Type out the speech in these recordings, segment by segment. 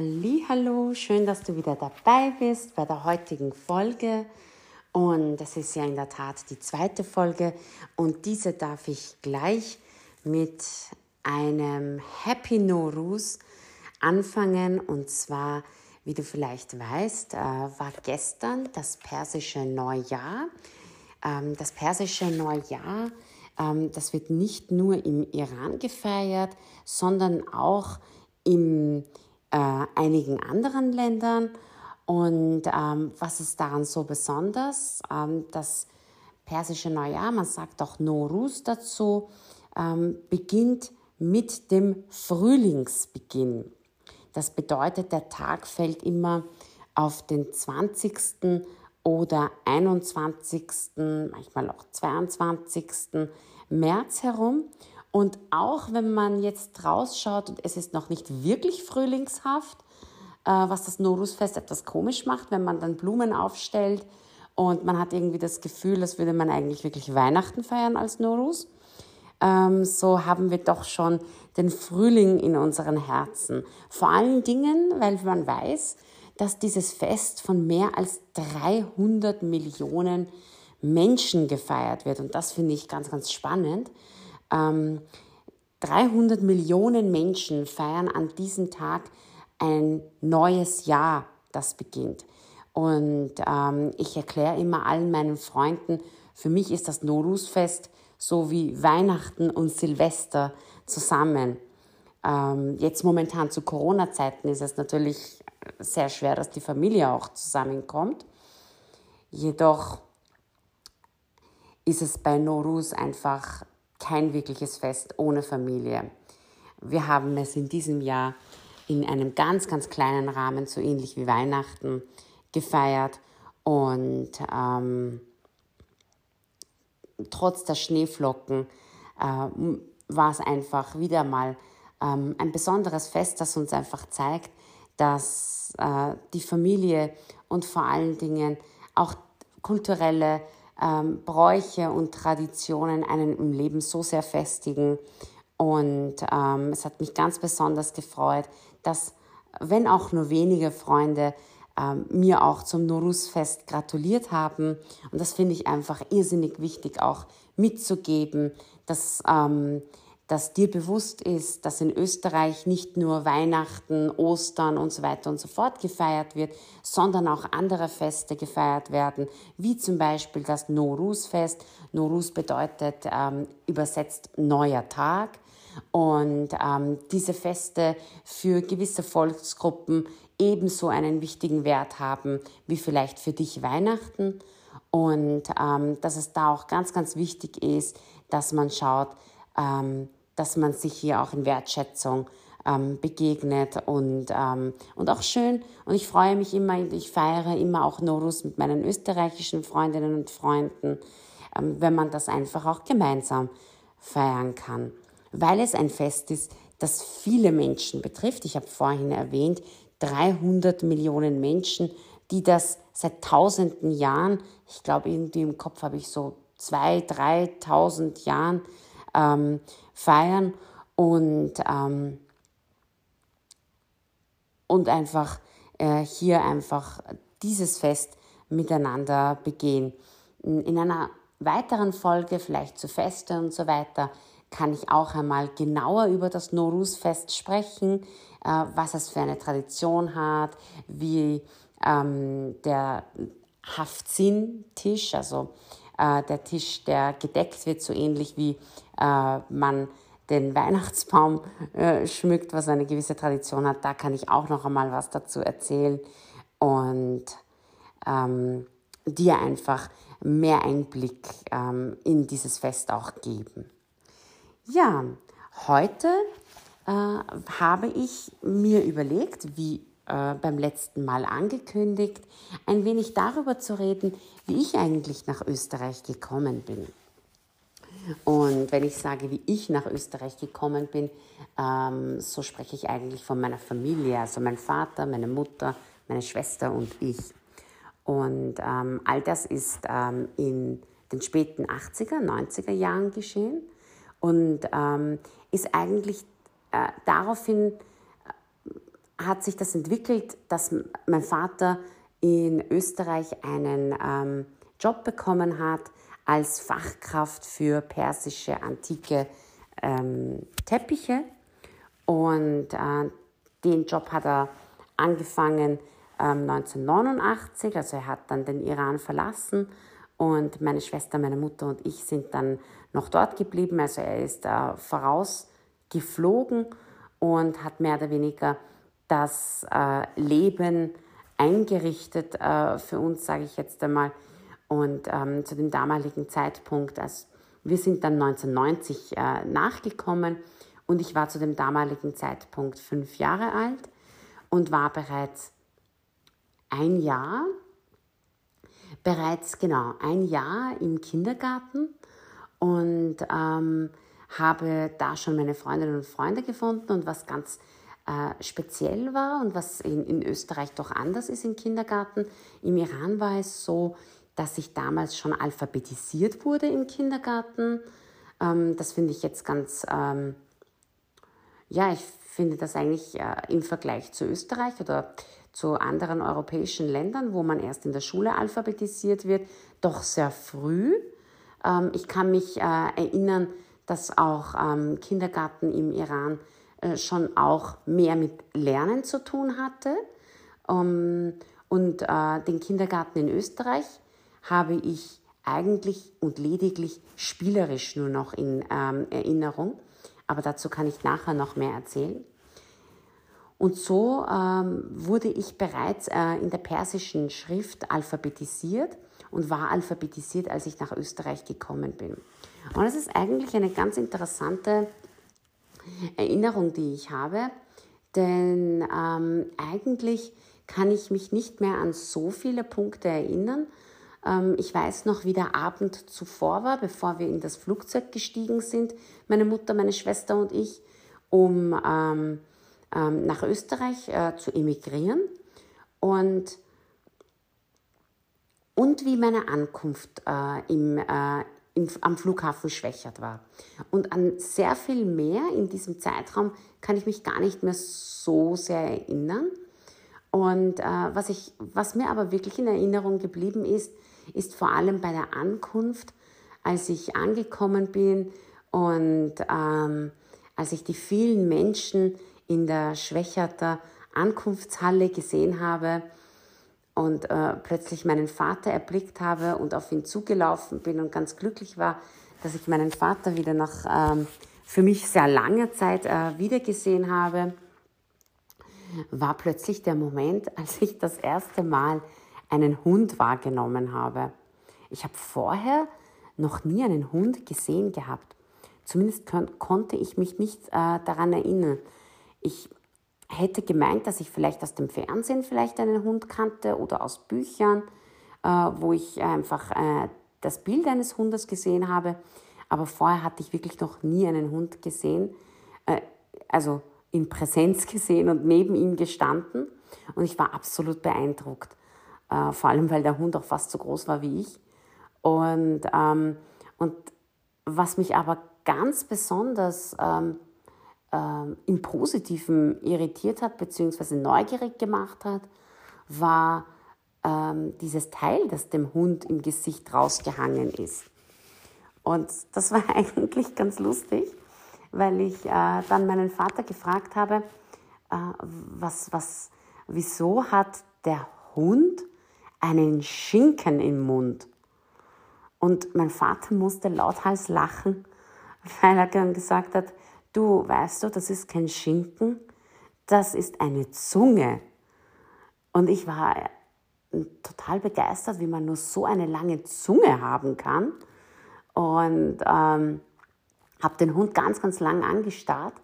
Hallo, schön, dass du wieder dabei bist bei der heutigen Folge. Und das ist ja in der Tat die zweite Folge. Und diese darf ich gleich mit einem Happy Norus anfangen. Und zwar, wie du vielleicht weißt, äh, war gestern das persische Neujahr. Ähm, das persische Neujahr, ähm, das wird nicht nur im Iran gefeiert, sondern auch im äh, einigen anderen Ländern. Und ähm, was ist daran so besonders? Ähm, das persische Neujahr, man sagt auch Norus dazu, ähm, beginnt mit dem Frühlingsbeginn. Das bedeutet, der Tag fällt immer auf den 20. oder 21., manchmal auch 22. März herum. Und auch wenn man jetzt rausschaut und es ist noch nicht wirklich frühlingshaft, äh, was das Norusfest etwas komisch macht, wenn man dann Blumen aufstellt und man hat irgendwie das Gefühl, als würde man eigentlich wirklich Weihnachten feiern als Norus. Ähm, so haben wir doch schon den Frühling in unseren Herzen. Vor allen Dingen, weil man weiß, dass dieses Fest von mehr als 300 Millionen Menschen gefeiert wird. Und das finde ich ganz, ganz spannend. Ähm, 300 Millionen Menschen feiern an diesem Tag ein neues Jahr, das beginnt. Und ähm, ich erkläre immer allen meinen Freunden, für mich ist das Norusfest so wie Weihnachten und Silvester zusammen. Ähm, jetzt momentan zu Corona-Zeiten ist es natürlich sehr schwer, dass die Familie auch zusammenkommt. Jedoch ist es bei Norus einfach kein wirkliches Fest ohne Familie. Wir haben es in diesem Jahr in einem ganz, ganz kleinen Rahmen, so ähnlich wie Weihnachten, gefeiert. Und ähm, trotz der Schneeflocken äh, war es einfach wieder mal ähm, ein besonderes Fest, das uns einfach zeigt, dass äh, die Familie und vor allen Dingen auch kulturelle ähm, Bräuche und Traditionen einen im Leben so sehr festigen. Und ähm, es hat mich ganz besonders gefreut, dass, wenn auch nur wenige Freunde, ähm, mir auch zum Norus-Fest gratuliert haben. Und das finde ich einfach irrsinnig wichtig auch mitzugeben, dass ähm, dass dir bewusst ist, dass in Österreich nicht nur Weihnachten, Ostern und so weiter und so fort gefeiert wird, sondern auch andere Feste gefeiert werden, wie zum Beispiel das Norus-Fest. Norus bedeutet ähm, übersetzt neuer Tag. Und ähm, diese Feste für gewisse Volksgruppen ebenso einen wichtigen Wert haben wie vielleicht für dich Weihnachten. Und ähm, dass es da auch ganz, ganz wichtig ist, dass man schaut, ähm, dass man sich hier auch in Wertschätzung ähm, begegnet und, ähm, und auch schön. Und ich freue mich immer, ich feiere immer auch Norus mit meinen österreichischen Freundinnen und Freunden, ähm, wenn man das einfach auch gemeinsam feiern kann. Weil es ein Fest ist, das viele Menschen betrifft. Ich habe vorhin erwähnt, 300 Millionen Menschen, die das seit tausenden Jahren, ich glaube irgendwie im Kopf habe ich so zwei, dreitausend Jahren ähm, feiern und, ähm, und einfach äh, hier einfach dieses Fest miteinander begehen. In einer weiteren Folge, vielleicht zu Feste und so weiter, kann ich auch einmal genauer über das Norus-Fest sprechen, äh, was es für eine Tradition hat, wie ähm, der Haftzin-Tisch, also äh, der Tisch, der gedeckt wird, so ähnlich wie äh, man den Weihnachtsbaum äh, schmückt, was eine gewisse Tradition hat. Da kann ich auch noch einmal was dazu erzählen und ähm, dir einfach mehr Einblick ähm, in dieses Fest auch geben. Ja, heute äh, habe ich mir überlegt, wie äh, beim letzten Mal angekündigt, ein wenig darüber zu reden, wie ich eigentlich nach Österreich gekommen bin. Und wenn ich sage, wie ich nach Österreich gekommen bin, ähm, so spreche ich eigentlich von meiner Familie, also mein Vater, meine Mutter, meine Schwester und ich. Und ähm, all das ist ähm, in den späten 80er, 90er Jahren geschehen und ähm, ist eigentlich äh, daraufhin hat sich das entwickelt, dass mein Vater in Österreich einen ähm, Job bekommen hat als Fachkraft für persische antike ähm, Teppiche. Und äh, den Job hat er angefangen ähm, 1989, also er hat dann den Iran verlassen und meine Schwester, meine Mutter und ich sind dann noch dort geblieben. Also er ist äh, vorausgeflogen und hat mehr oder weniger das äh, Leben eingerichtet äh, für uns, sage ich jetzt einmal. Und ähm, zu dem damaligen Zeitpunkt, also wir sind dann 1990 äh, nachgekommen und ich war zu dem damaligen Zeitpunkt fünf Jahre alt und war bereits ein Jahr, bereits genau ein Jahr im Kindergarten und ähm, habe da schon meine Freundinnen und Freunde gefunden und was ganz äh, speziell war und was in, in Österreich doch anders ist im Kindergarten. Im Iran war es so, dass ich damals schon alphabetisiert wurde im Kindergarten. Ähm, das finde ich jetzt ganz, ähm, ja, ich finde das eigentlich äh, im Vergleich zu Österreich oder zu anderen europäischen Ländern, wo man erst in der Schule alphabetisiert wird, doch sehr früh. Ähm, ich kann mich äh, erinnern, dass auch ähm, Kindergarten im Iran schon auch mehr mit Lernen zu tun hatte. Ähm, und äh, den Kindergarten in Österreich habe ich eigentlich und lediglich spielerisch nur noch in Erinnerung. Aber dazu kann ich nachher noch mehr erzählen. Und so ähm, wurde ich bereits äh, in der persischen Schrift alphabetisiert und war alphabetisiert, als ich nach Österreich gekommen bin. Und das ist eigentlich eine ganz interessante Erinnerung, die ich habe, denn ähm, eigentlich kann ich mich nicht mehr an so viele Punkte erinnern. Ähm, ich weiß noch, wie der Abend zuvor war, bevor wir in das Flugzeug gestiegen sind, meine Mutter, meine Schwester und ich, um ähm, ähm, nach Österreich äh, zu emigrieren und, und wie meine Ankunft äh, im, äh, im, am Flughafen Schwächert war. Und an sehr viel mehr in diesem Zeitraum kann ich mich gar nicht mehr so sehr erinnern. Und äh, was, ich, was mir aber wirklich in Erinnerung geblieben ist, ist vor allem bei der Ankunft, als ich angekommen bin und ähm, als ich die vielen Menschen in der Schwächerter Ankunftshalle gesehen habe und äh, plötzlich meinen Vater erblickt habe und auf ihn zugelaufen bin und ganz glücklich war, dass ich meinen Vater wieder nach ähm, für mich sehr langer Zeit äh, wiedergesehen habe, war plötzlich der Moment, als ich das erste Mal einen Hund wahrgenommen habe. Ich habe vorher noch nie einen Hund gesehen gehabt. Zumindest konnte ich mich nicht äh, daran erinnern. Ich hätte gemeint, dass ich vielleicht aus dem Fernsehen vielleicht einen Hund kannte oder aus Büchern, äh, wo ich einfach äh, das Bild eines Hundes gesehen habe. Aber vorher hatte ich wirklich noch nie einen Hund gesehen, äh, also in Präsenz gesehen und neben ihm gestanden. Und ich war absolut beeindruckt. Äh, vor allem, weil der Hund auch fast so groß war wie ich. Und, ähm, und was mich aber ganz besonders ähm, ähm, im Positiven irritiert hat bzw. neugierig gemacht hat, war ähm, dieses Teil, das dem Hund im Gesicht rausgehangen ist. Und das war eigentlich ganz lustig, weil ich äh, dann meinen Vater gefragt habe, äh, was, was, wieso hat der Hund einen Schinken im Mund? Und mein Vater musste lauthals lachen, weil er dann gesagt hat, Du, weißt du, das ist kein Schinken, das ist eine Zunge. Und ich war äh, total begeistert, wie man nur so eine lange Zunge haben kann. Und ähm, habe den Hund ganz, ganz lang angestarrt.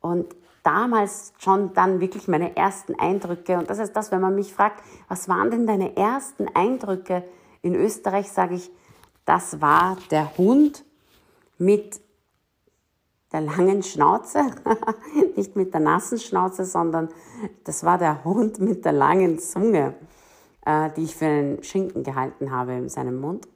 Und damals schon dann wirklich meine ersten Eindrücke. Und das ist das, wenn man mich fragt, was waren denn deine ersten Eindrücke in Österreich, sage ich, das war der Hund mit der langen Schnauze, nicht mit der nassen Schnauze, sondern das war der Hund mit der langen Zunge, äh, die ich für einen Schinken gehalten habe in seinem Mund.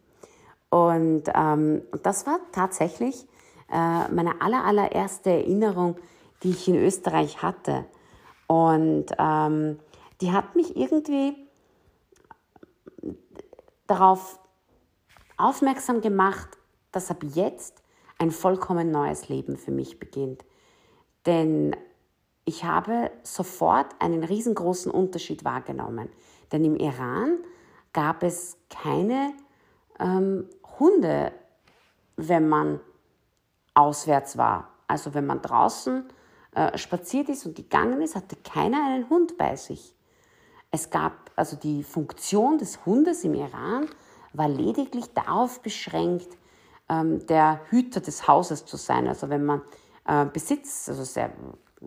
Und, ähm, das war tatsächlich äh, meine aller, allererste Erinnerung, die ich in Österreich hatte. Und ähm, die hat mich irgendwie darauf aufmerksam gemacht, dass ab jetzt ein vollkommen neues Leben für mich beginnt. Denn ich habe sofort einen riesengroßen Unterschied wahrgenommen. Denn im Iran gab es keine ähm, Hunde, wenn man auswärts war. Also wenn man draußen äh, spaziert ist und gegangen ist, hatte keiner einen Hund bei sich. Es gab also die Funktion des Hundes im Iran war lediglich darauf beschränkt, ähm, der Hüter des Hauses zu sein. Also wenn man äh, Besitz, also sehr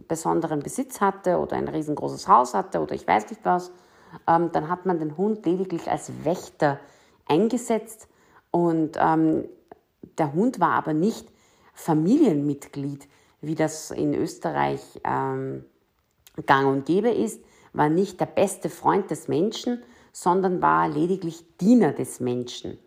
besonderen Besitz hatte oder ein riesengroßes Haus hatte oder ich weiß nicht was, ähm, dann hat man den Hund lediglich als Wächter eingesetzt und ähm, der Hund war aber nicht Familienmitglied, wie das in Österreich ähm, gang und gäbe ist, war nicht der beste Freund des Menschen, sondern war lediglich Diener des Menschen.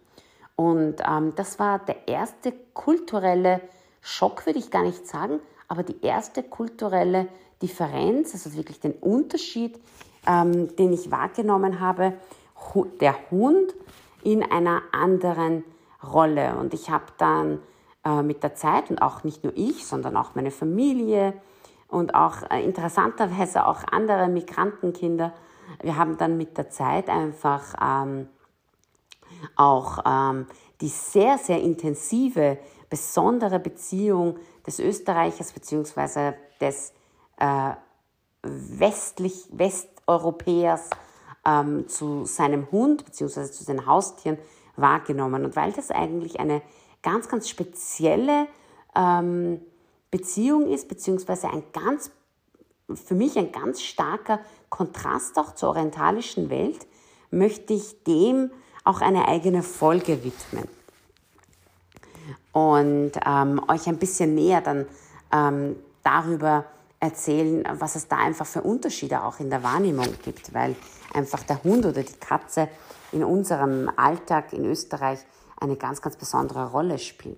Und ähm, das war der erste kulturelle Schock, würde ich gar nicht sagen, aber die erste kulturelle Differenz, also wirklich den Unterschied, ähm, den ich wahrgenommen habe, der Hund in einer anderen Rolle. Und ich habe dann äh, mit der Zeit und auch nicht nur ich, sondern auch meine Familie und auch äh, interessanterweise auch andere Migrantenkinder, wir haben dann mit der Zeit einfach ähm, auch ähm, die sehr, sehr intensive, besondere Beziehung des Österreichers bzw. des äh, westlich, Westeuropäers ähm, zu seinem Hund bzw. zu seinen Haustieren wahrgenommen. Und weil das eigentlich eine ganz, ganz spezielle ähm, Beziehung ist, beziehungsweise ein ganz, für mich ein ganz starker Kontrast auch zur orientalischen Welt, möchte ich dem auch eine eigene Folge widmen und ähm, euch ein bisschen näher dann ähm, darüber erzählen, was es da einfach für Unterschiede auch in der Wahrnehmung gibt, weil einfach der Hund oder die Katze in unserem Alltag in Österreich eine ganz, ganz besondere Rolle spielen.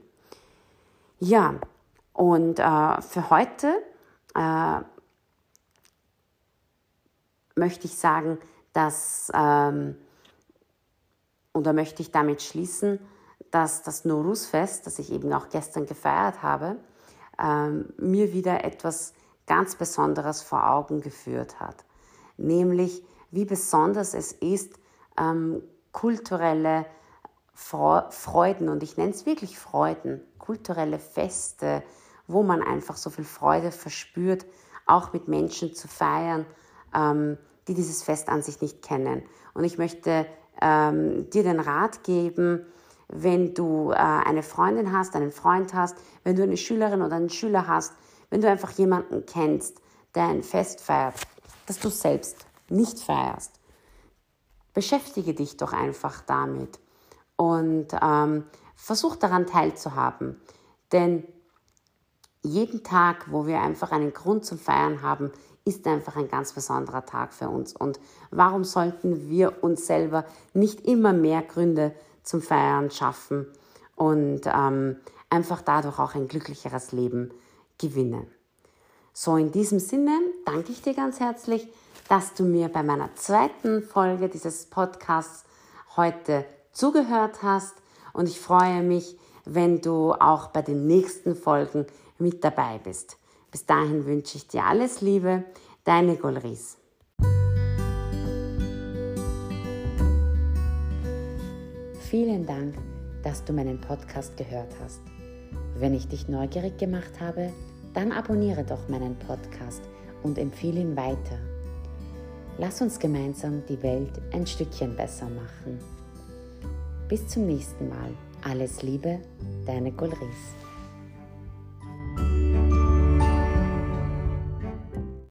Ja, und äh, für heute äh, möchte ich sagen, dass ähm, oder möchte ich damit schließen, dass das Norus-Fest, das ich eben auch gestern gefeiert habe, ähm, mir wieder etwas ganz Besonderes vor Augen geführt hat. Nämlich, wie besonders es ist, ähm, kulturelle Freuden, und ich nenne es wirklich Freuden, kulturelle Feste, wo man einfach so viel Freude verspürt, auch mit Menschen zu feiern, ähm, die dieses Fest an sich nicht kennen. Und ich möchte ähm, dir den Rat geben, wenn du äh, eine Freundin hast, einen Freund hast, wenn du eine Schülerin oder einen Schüler hast, wenn du einfach jemanden kennst, der ein Fest feiert, das du selbst nicht feierst. Beschäftige dich doch einfach damit und ähm, versuch daran teilzuhaben. Denn jeden Tag, wo wir einfach einen Grund zum Feiern haben, ist einfach ein ganz besonderer Tag für uns. Und warum sollten wir uns selber nicht immer mehr Gründe zum Feiern schaffen und ähm, einfach dadurch auch ein glücklicheres Leben gewinnen? So, in diesem Sinne danke ich dir ganz herzlich, dass du mir bei meiner zweiten Folge dieses Podcasts heute zugehört hast und ich freue mich, wenn du auch bei den nächsten Folgen mit dabei bist. Bis dahin wünsche ich dir alles Liebe, deine Golris. Vielen Dank, dass du meinen Podcast gehört hast. Wenn ich dich neugierig gemacht habe, dann abonniere doch meinen Podcast und empfehle ihn weiter. Lass uns gemeinsam die Welt ein Stückchen besser machen. Bis zum nächsten Mal. Alles Liebe, deine Golris.